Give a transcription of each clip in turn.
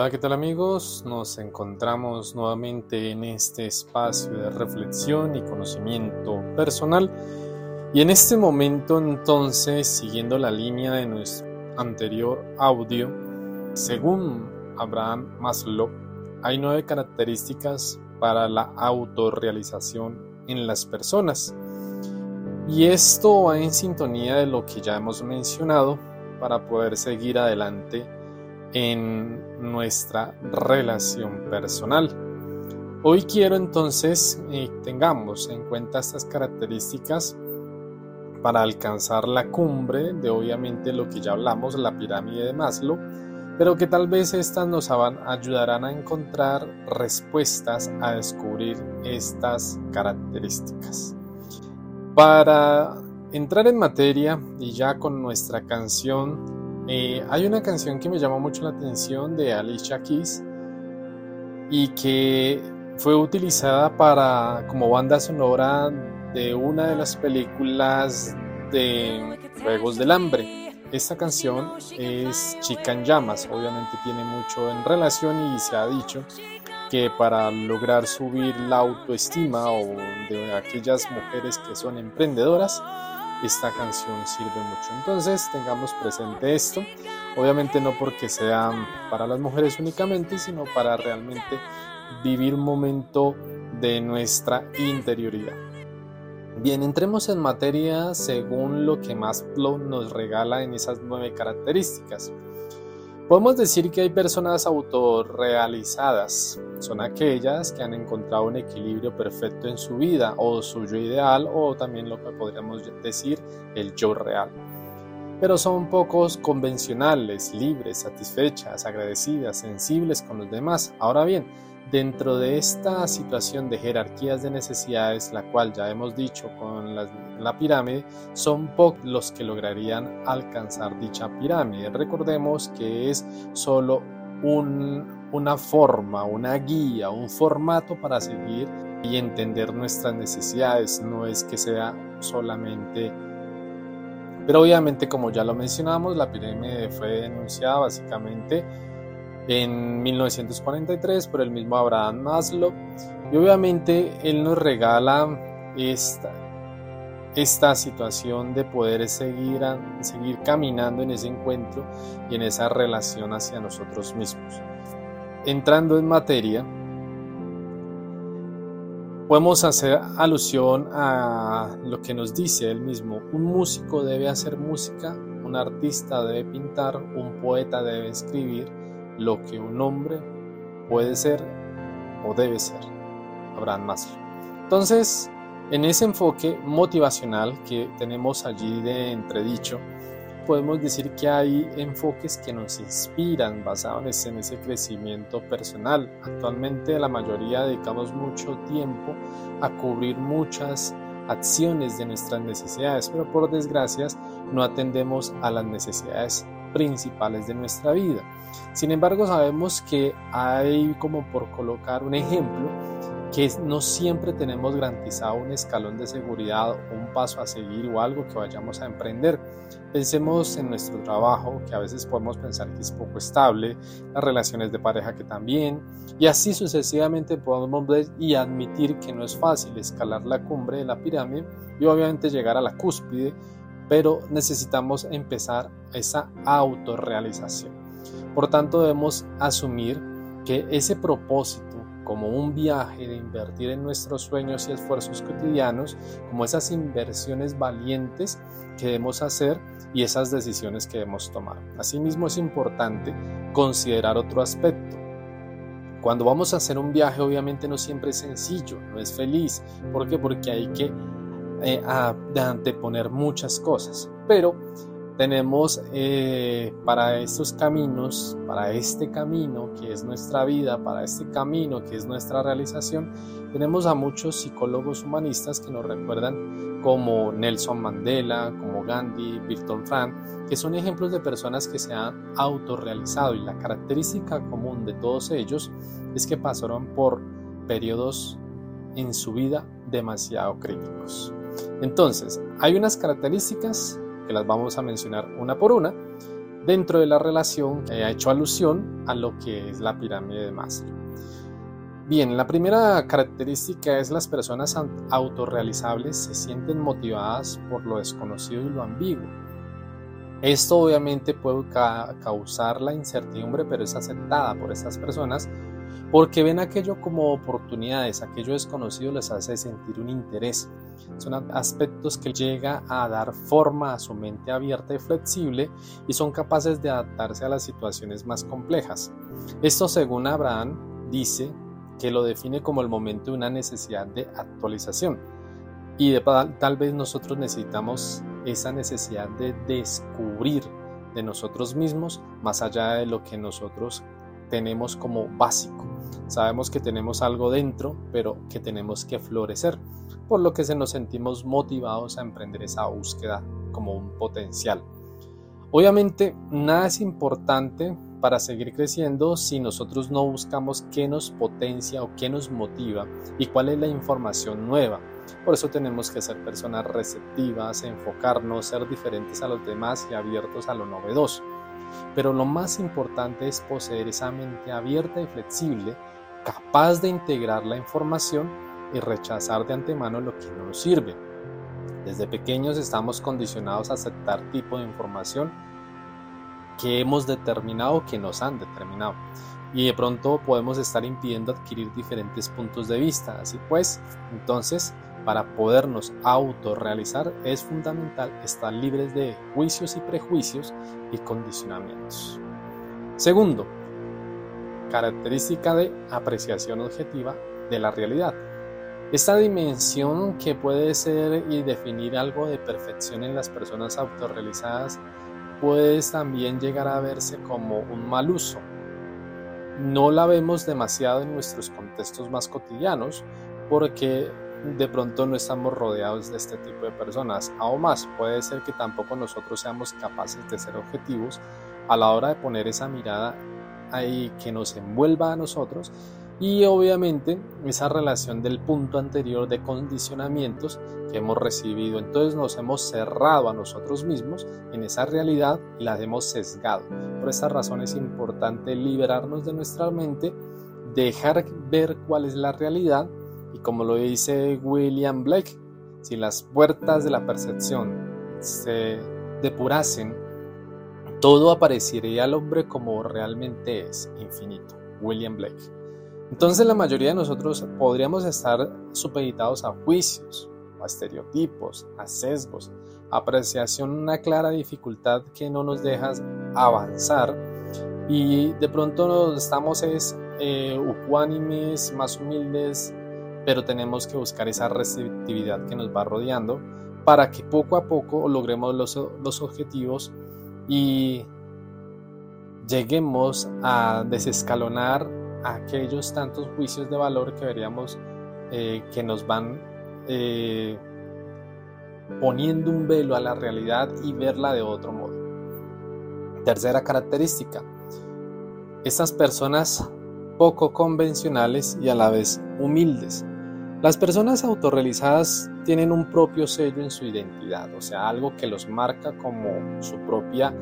Hola, ¿qué tal amigos? Nos encontramos nuevamente en este espacio de reflexión y conocimiento personal. Y en este momento entonces, siguiendo la línea de nuestro anterior audio, según Abraham Maslow, hay nueve características para la autorrealización en las personas. Y esto va en sintonía de lo que ya hemos mencionado para poder seguir adelante en nuestra relación personal. Hoy quiero entonces eh, tengamos en cuenta estas características para alcanzar la cumbre de obviamente lo que ya hablamos, la pirámide de Maslow, pero que tal vez estas nos ayudarán a encontrar respuestas a descubrir estas características. Para entrar en materia y ya con nuestra canción eh, hay una canción que me llamó mucho la atención de Alicia Keys y que fue utilizada para como banda sonora de una de las películas de Juegos del Hambre. Esta canción es Chica en Llamas, obviamente tiene mucho en relación y se ha dicho que para lograr subir la autoestima o de aquellas mujeres que son emprendedoras, esta canción sirve mucho. Entonces tengamos presente esto, obviamente no porque sea para las mujeres únicamente, sino para realmente vivir un momento de nuestra interioridad. Bien, entremos en materia según lo que Maslow nos regala en esas nueve características. Podemos decir que hay personas autorrealizadas. Son aquellas que han encontrado un equilibrio perfecto en su vida o su yo ideal o también lo que podríamos decir el yo real. Pero son pocos convencionales, libres, satisfechas, agradecidas, sensibles con los demás. Ahora bien, Dentro de esta situación de jerarquías de necesidades, la cual ya hemos dicho con la, pirámide, son pocos los que lograrían alcanzar dicha pirámide. Recordemos que es solo una forma, una guía, un formato para seguir y entender nuestras necesidades, no es que sea solamente... Pero obviamente, como ya lo mencionamos, la pirámide fue denunciada básicamente en 1943 por el mismo Abraham Maslow. Y obviamente él nos regala esta, esta situación de poder seguir, seguir caminando en ese encuentro y en esa relación hacia nosotros mismos. Entrando en materia, podemos hacer alusión a lo que nos dice él mismo. Un músico debe hacer música, un artista debe pintar, un poeta debe escribir, lo que un hombre puede ser o debe ser. Abraham Maslow. Entonces, en ese enfoque motivacional que tenemos allí de entredicho, podemos decir que hay enfoques que nos inspiran basados en ese crecimiento personal. Actualmente la mayoría dedicamos mucho tiempo a cubrir muchas acciones de nuestras necesidades, pero por desgracia no atendemos a las necesidades principales de nuestra vida. Sin embargo, sabemos que hay, como por colocar un ejemplo, que no siempre tenemos garantizado un escalón de seguridad, un paso a seguir o algo que vayamos a emprender. Pensemos en nuestro trabajo, que a veces podemos pensar que es poco estable, las relaciones de pareja que también, y así sucesivamente podemos ver y admitir que no es fácil escalar la cumbre de la pirámide y obviamente llegar a la cúspide pero necesitamos empezar esa autorrealización. Por tanto, debemos asumir que ese propósito como un viaje de invertir en nuestros sueños y esfuerzos cotidianos, como esas inversiones valientes que debemos hacer y esas decisiones que debemos tomar. Asimismo es importante considerar otro aspecto. Cuando vamos a hacer un viaje obviamente no siempre es sencillo, no es feliz. ¿Por qué? Porque hay que eh, anteponer muchas cosas, pero tenemos eh, para estos caminos, para este camino que es nuestra vida, para este camino que es nuestra realización, tenemos a muchos psicólogos humanistas que nos recuerdan como Nelson Mandela, como Gandhi, Milton Frank, que son ejemplos de personas que se han autorrealizado y la característica común de todos ellos es que pasaron por periodos en su vida demasiado críticos. Entonces, hay unas características que las vamos a mencionar una por una, dentro de la relación que ha hecho alusión a lo que es la pirámide de Maslow. Bien, la primera característica es las personas autorrealizables se sienten motivadas por lo desconocido y lo ambiguo. Esto obviamente puede causar la incertidumbre, pero es aceptada por estas personas porque ven aquello como oportunidades, aquello desconocido les hace sentir un interés. Son aspectos que llega a dar forma a su mente abierta y flexible y son capaces de adaptarse a las situaciones más complejas. Esto según Abraham dice que lo define como el momento de una necesidad de actualización. Y tal vez nosotros necesitamos esa necesidad de descubrir de nosotros mismos más allá de lo que nosotros tenemos como básico. Sabemos que tenemos algo dentro, pero que tenemos que florecer, por lo que se nos sentimos motivados a emprender esa búsqueda como un potencial. Obviamente, nada es importante para seguir creciendo si nosotros no buscamos qué nos potencia o qué nos motiva y cuál es la información nueva. Por eso tenemos que ser personas receptivas, enfocarnos, ser diferentes a los demás y abiertos a lo novedoso. Pero lo más importante es poseer esa mente abierta y flexible, capaz de integrar la información y rechazar de antemano lo que no nos sirve. Desde pequeños estamos condicionados a aceptar tipo de información que hemos determinado que nos han determinado. Y de pronto podemos estar impidiendo adquirir diferentes puntos de vista. Así pues, entonces, para podernos autorrealizar es fundamental estar libres de juicios y prejuicios y condicionamientos. Segundo, característica de apreciación objetiva de la realidad. Esta dimensión que puede ser y definir algo de perfección en las personas autorrealizadas puede también llegar a verse como un mal uso. No la vemos demasiado en nuestros contextos más cotidianos porque de pronto no estamos rodeados de este tipo de personas. Aún más, puede ser que tampoco nosotros seamos capaces de ser objetivos a la hora de poner esa mirada ahí que nos envuelva a nosotros y obviamente esa relación del punto anterior de condicionamientos que hemos recibido. Entonces nos hemos cerrado a nosotros mismos en esa realidad y la hemos sesgado. Por esta razón es importante liberarnos de nuestra mente, dejar ver cuál es la realidad y como lo dice William Blake, si las puertas de la percepción se depurasen, todo aparecería al hombre como realmente es, infinito. William Blake. Entonces la mayoría de nosotros podríamos estar supeditados a juicios, a estereotipos, a sesgos, apreciación, una clara dificultad que no nos deja avanzar y de pronto estamos es eh, ucuánimes, más humildes, pero tenemos que buscar esa receptividad que nos va rodeando para que poco a poco logremos los, los objetivos y lleguemos a desescalonar aquellos tantos juicios de valor que veríamos eh, que nos van eh, poniendo un velo a la realidad y verla de otro modo. Tercera característica, estas personas poco convencionales y a la vez humildes. Las personas autorrealizadas tienen un propio sello en su identidad, o sea, algo que los marca como su propia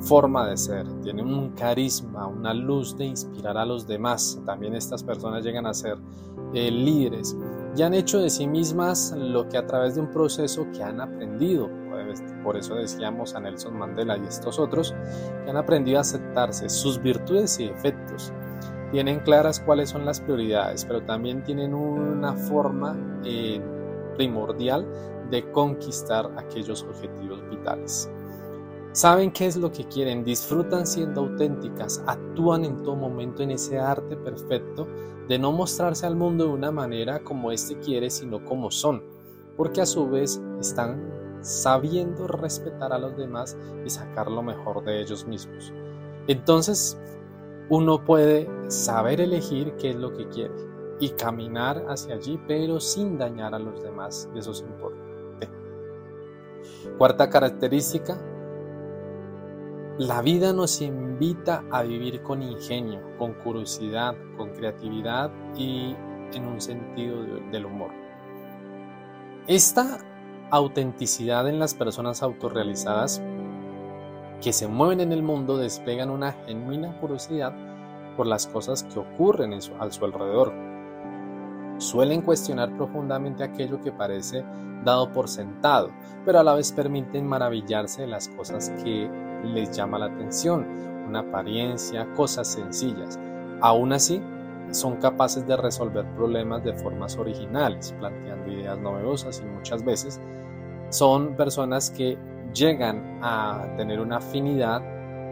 forma de ser, tienen un carisma, una luz de inspirar a los demás. También estas personas llegan a ser eh, líderes y han hecho de sí mismas lo que a través de un proceso que han aprendido. Por eso decíamos a Nelson Mandela y estos otros que han aprendido a aceptarse sus virtudes y defectos. Tienen claras cuáles son las prioridades, pero también tienen una forma eh, primordial de conquistar aquellos objetivos vitales. Saben qué es lo que quieren, disfrutan siendo auténticas, actúan en todo momento en ese arte perfecto de no mostrarse al mundo de una manera como éste quiere, sino como son, porque a su vez están sabiendo respetar a los demás y sacar lo mejor de ellos mismos. Entonces, uno puede saber elegir qué es lo que quiere y caminar hacia allí, pero sin dañar a los demás, eso es importante. Cuarta característica, la vida nos invita a vivir con ingenio, con curiosidad, con creatividad y en un sentido del humor. Esta autenticidad en las personas autorrealizadas que se mueven en el mundo despliegan una genuina curiosidad por las cosas que ocurren a su alrededor. Suelen cuestionar profundamente aquello que parece dado por sentado, pero a la vez permiten maravillarse de las cosas que les llama la atención, una apariencia, cosas sencillas. Aún así, son capaces de resolver problemas de formas originales, planteando ideas novedosas y muchas veces son personas que llegan a tener una afinidad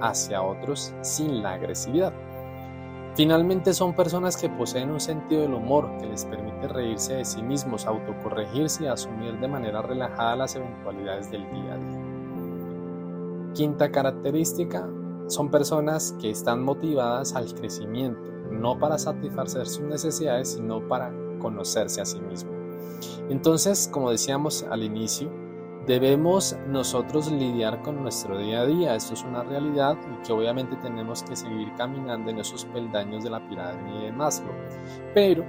hacia otros sin la agresividad. Finalmente son personas que poseen un sentido del humor que les permite reírse de sí mismos, autocorregirse y asumir de manera relajada las eventualidades del día a día. Quinta característica, son personas que están motivadas al crecimiento, no para satisfacer sus necesidades, sino para conocerse a sí mismo. Entonces, como decíamos al inicio, debemos nosotros lidiar con nuestro día a día. Esto es una realidad y que obviamente tenemos que seguir caminando en esos peldaños de la pirámide de Maslow. Pero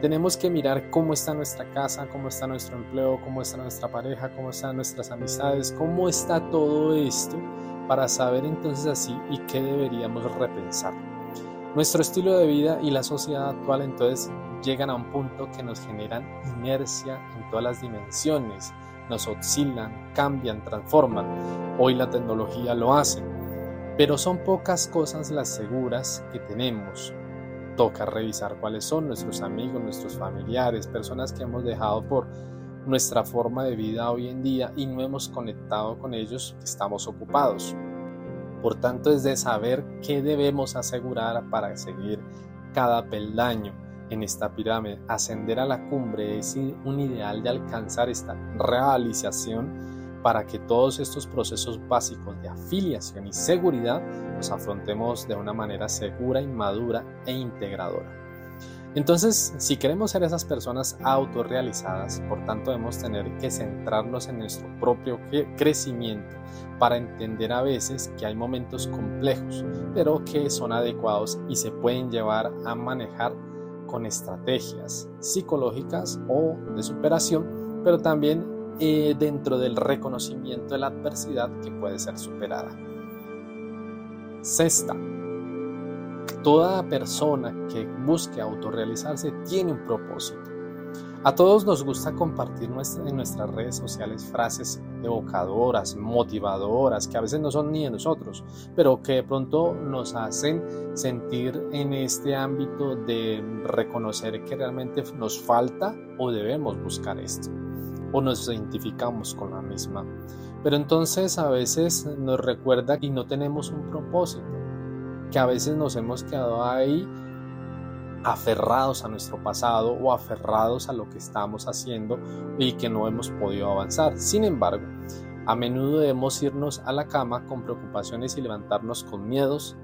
tenemos que mirar cómo está nuestra casa, cómo está nuestro empleo, cómo está nuestra pareja, cómo están nuestras amistades, cómo está todo esto para saber entonces así y qué deberíamos repensar. Nuestro estilo de vida y la sociedad actual entonces llegan a un punto que nos generan inercia en todas las dimensiones, nos oscilan, cambian, transforman. Hoy la tecnología lo hace, pero son pocas cosas las seguras que tenemos. Toca revisar cuáles son nuestros amigos, nuestros familiares, personas que hemos dejado por nuestra forma de vida hoy en día y no hemos conectado con ellos, estamos ocupados. Por tanto, es de saber qué debemos asegurar para seguir cada peldaño en esta pirámide. Ascender a la cumbre es un ideal de alcanzar esta realización para que todos estos procesos básicos de afiliación y seguridad los afrontemos de una manera segura, inmadura e integradora. Entonces, si queremos ser esas personas autorrealizadas, por tanto debemos tener que centrarnos en nuestro propio crecimiento para entender a veces que hay momentos complejos, pero que son adecuados y se pueden llevar a manejar con estrategias psicológicas o de superación, pero también eh, dentro del reconocimiento de la adversidad que puede ser superada. Sexta, Toda persona que busque autorrealizarse tiene un propósito. A todos nos gusta compartir en nuestras redes sociales frases evocadoras, motivadoras, que a veces no son ni de nosotros, pero que de pronto nos hacen sentir en este ámbito de reconocer que realmente nos falta o debemos buscar esto, o nos identificamos con la misma. Pero entonces a veces nos recuerda y no tenemos un propósito que a veces nos hemos quedado ahí aferrados a nuestro pasado o aferrados a lo que estamos haciendo y que no hemos podido avanzar. Sin embargo, a menudo debemos irnos a la cama con preocupaciones y levantarnos con miedos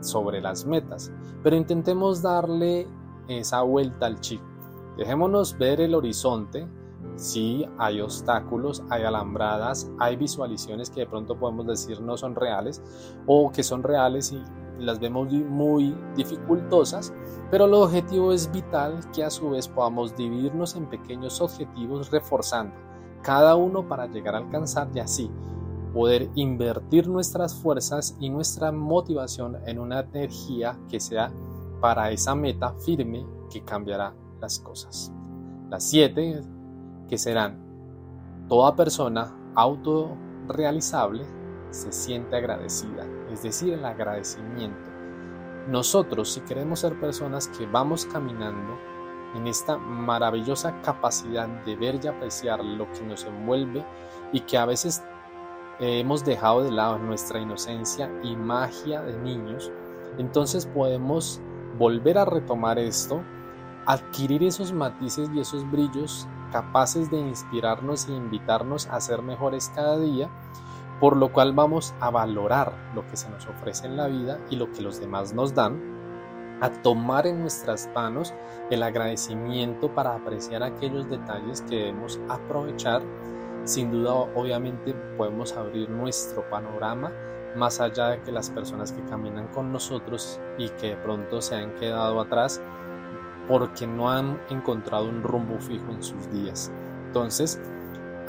sobre las metas, pero intentemos darle esa vuelta al chip. Dejémonos ver el horizonte. Si hay obstáculos, hay alambradas, hay visualizaciones que de pronto podemos decir no son reales o que son reales y las vemos muy dificultosas, pero el objetivo es vital que a su vez podamos dividirnos en pequeños objetivos reforzando cada uno para llegar a alcanzar y así poder invertir nuestras fuerzas y nuestra motivación en una energía que sea para esa meta firme que cambiará las cosas. Las siete que serán toda persona autorrealizable se siente agradecida, es decir, el agradecimiento. Nosotros, si queremos ser personas que vamos caminando en esta maravillosa capacidad de ver y apreciar lo que nos envuelve y que a veces hemos dejado de lado nuestra inocencia y magia de niños, entonces podemos volver a retomar esto, adquirir esos matices y esos brillos capaces de inspirarnos e invitarnos a ser mejores cada día por lo cual vamos a valorar lo que se nos ofrece en la vida y lo que los demás nos dan, a tomar en nuestras manos el agradecimiento para apreciar aquellos detalles que debemos aprovechar. Sin duda, obviamente, podemos abrir nuestro panorama más allá de que las personas que caminan con nosotros y que de pronto se han quedado atrás porque no han encontrado un rumbo fijo en sus días. Entonces,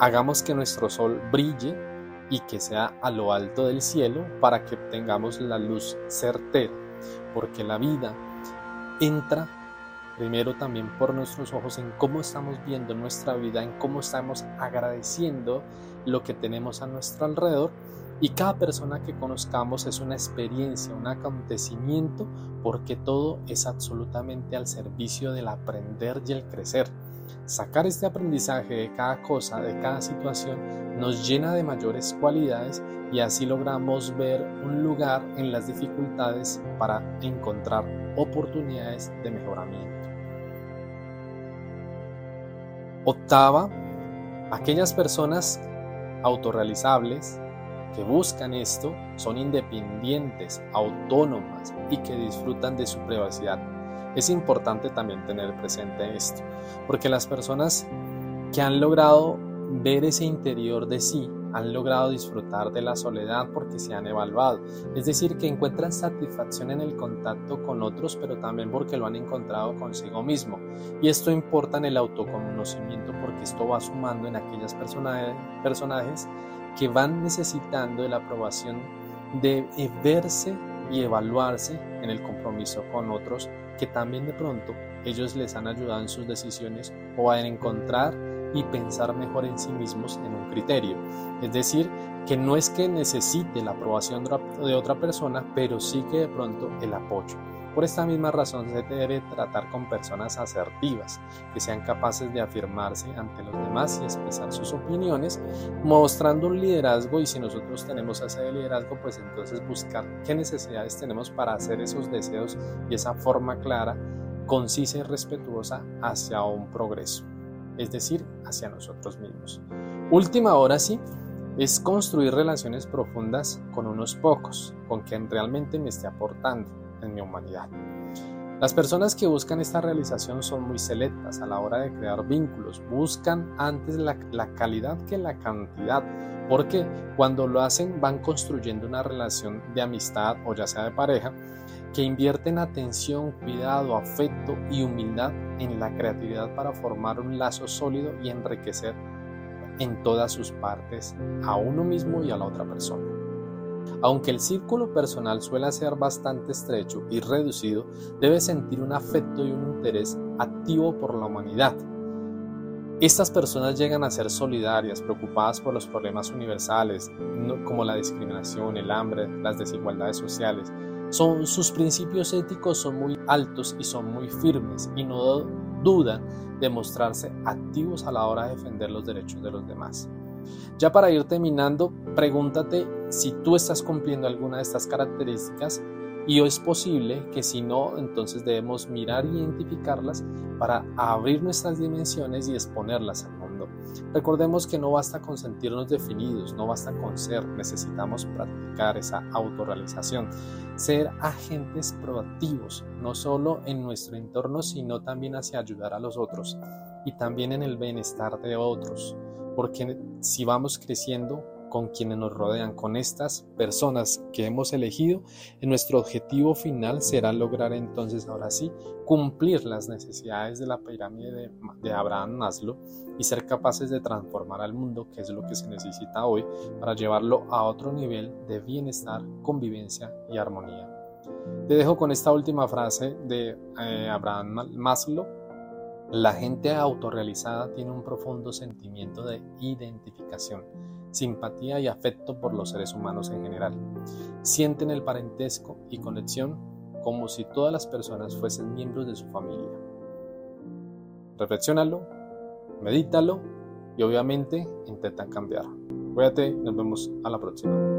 hagamos que nuestro sol brille y que sea a lo alto del cielo para que tengamos la luz certera, porque la vida entra primero también por nuestros ojos en cómo estamos viendo nuestra vida, en cómo estamos agradeciendo lo que tenemos a nuestro alrededor y cada persona que conozcamos es una experiencia, un acontecimiento, porque todo es absolutamente al servicio del aprender y el crecer. Sacar este aprendizaje de cada cosa, de cada situación, nos llena de mayores cualidades y así logramos ver un lugar en las dificultades para encontrar oportunidades de mejoramiento. Octava, aquellas personas autorrealizables que buscan esto son independientes, autónomas y que disfrutan de su privacidad. Es importante también tener presente esto, porque las personas que han logrado ver ese interior de sí han logrado disfrutar de la soledad porque se han evaluado. Es decir, que encuentran satisfacción en el contacto con otros, pero también porque lo han encontrado consigo mismo. Y esto importa en el autoconocimiento porque esto va sumando en aquellas personajes que van necesitando de la aprobación de verse y evaluarse en el compromiso con otros que también de pronto ellos les han ayudado en sus decisiones o a encontrar y pensar mejor en sí mismos en un criterio. Es decir, que no es que necesite la aprobación de otra persona, pero sí que de pronto el apoyo. Por esta misma razón se debe tratar con personas asertivas, que sean capaces de afirmarse ante los demás y expresar sus opiniones, mostrando un liderazgo y si nosotros tenemos ese liderazgo, pues entonces buscar qué necesidades tenemos para hacer esos deseos y esa forma clara, concisa y respetuosa hacia un progreso es decir, hacia nosotros mismos. Última hora sí, es construir relaciones profundas con unos pocos, con quien realmente me esté aportando en mi humanidad. Las personas que buscan esta realización son muy selectas a la hora de crear vínculos, buscan antes la, calidad que la cantidad, porque cuando lo hacen van construyendo una relación de amistad o ya sea de pareja que invierten atención, cuidado, afecto y humildad en la creatividad para formar un lazo sólido y enriquecer en todas sus partes a uno mismo y a la otra persona. Aunque el círculo personal suele ser bastante estrecho y reducido, debe sentir un afecto y un interés activo por la humanidad. Estas personas llegan a ser solidarias, preocupadas por los problemas universales, como la discriminación, el hambre, las desigualdades sociales, son, sus principios éticos son muy altos y son muy firmes y no dudan de mostrarse activos a la hora de defender los derechos de los demás. Ya para ir terminando, pregúntate si tú estás cumpliendo alguna de estas características y es posible que si no, entonces debemos mirar y identificarlas para abrir nuestras dimensiones y exponerlas al mundo. Recordemos que no basta con sentirnos definidos, no basta con ser, necesitamos practicar esa autorrealización, ser agentes proactivos, no solo en nuestro entorno, sino también hacia ayudar a los otros y también en el bienestar de otros, porque si vamos creciendo, con quienes nos rodean, con estas personas que hemos elegido, nuestro objetivo final será lograr entonces ahora sí cumplir las necesidades de la pirámide de, Abraham Maslow y ser capaces de transformar al mundo, que es lo que se necesita hoy, para llevarlo a otro nivel de bienestar, convivencia y armonía. Te dejo con esta última frase de eh, Abraham Maslow. La gente autorrealizada tiene un profundo sentimiento de identificación simpatía y afecto por los seres humanos en general. Sienten el parentesco y conexión como si todas las personas fuesen miembros de su familia. Reflexiónalo, medítalo y obviamente intenta cambiar. Cuídate, nos vemos a la próxima.